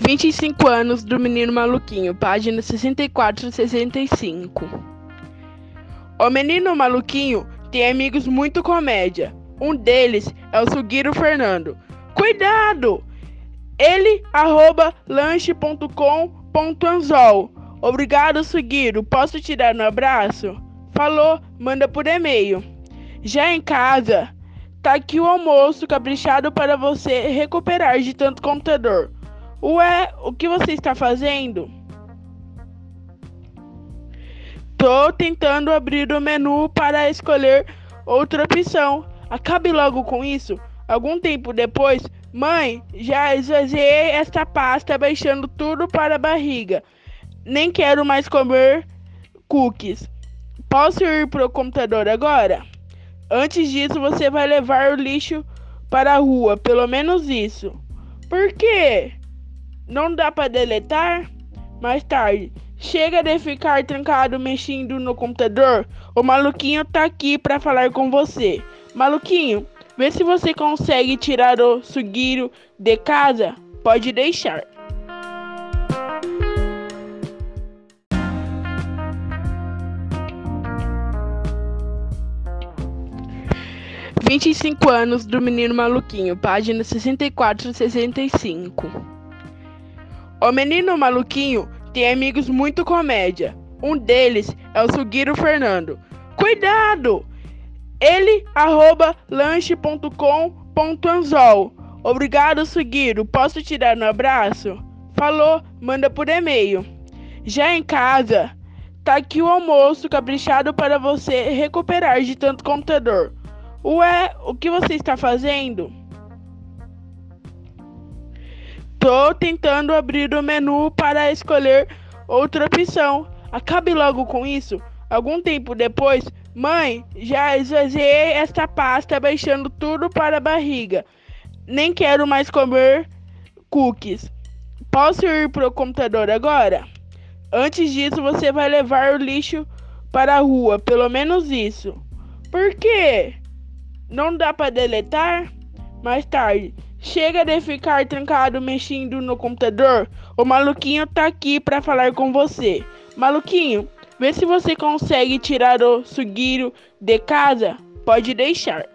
25 anos do menino maluquinho, página 64 e 65. O menino maluquinho tem amigos muito comédia. Um deles é o Sugiro Fernando. Cuidado! Ele arroba lanche.com.anzol. Obrigado, Sugiro. Posso te dar um abraço? Falou, manda por e-mail. Já em casa, tá aqui o almoço caprichado para você recuperar de tanto computador. Ué, o que você está fazendo? Tô tentando abrir o menu para escolher outra opção. Acabe logo com isso. Algum tempo depois, mãe, já esvaziei esta pasta baixando tudo para a barriga. Nem quero mais comer cookies. Posso ir pro computador agora? Antes disso, você vai levar o lixo para a rua, pelo menos isso. Por quê? Não dá para deletar? Mais tarde. Chega de ficar trancado mexendo no computador. O maluquinho tá aqui para falar com você. Maluquinho, vê se você consegue tirar o Sugiro de casa. Pode deixar. Vinte e cinco anos do menino maluquinho, página sessenta e quatro sessenta e cinco. O menino maluquinho tem amigos muito comédia. Um deles é o Sugiro Fernando. Cuidado! Ele arroba lanche.com.anzol. Obrigado, Sugiro. Posso te dar um abraço? Falou, manda por e-mail. Já em casa, tá aqui o almoço caprichado para você recuperar de tanto computador. Ué, o que você está fazendo? Tô tentando abrir o menu para escolher outra opção. Acabe logo com isso. Algum tempo depois, mãe, já esvaziei esta pasta baixando tudo para a barriga. Nem quero mais comer cookies. Posso ir pro computador agora? Antes disso, você vai levar o lixo para a rua, pelo menos isso. Por quê? Não dá para deletar? Mais tarde. Chega de ficar trancado mexendo no computador. O maluquinho tá aqui para falar com você. Maluquinho, vê se você consegue tirar o Sugiro de casa. Pode deixar.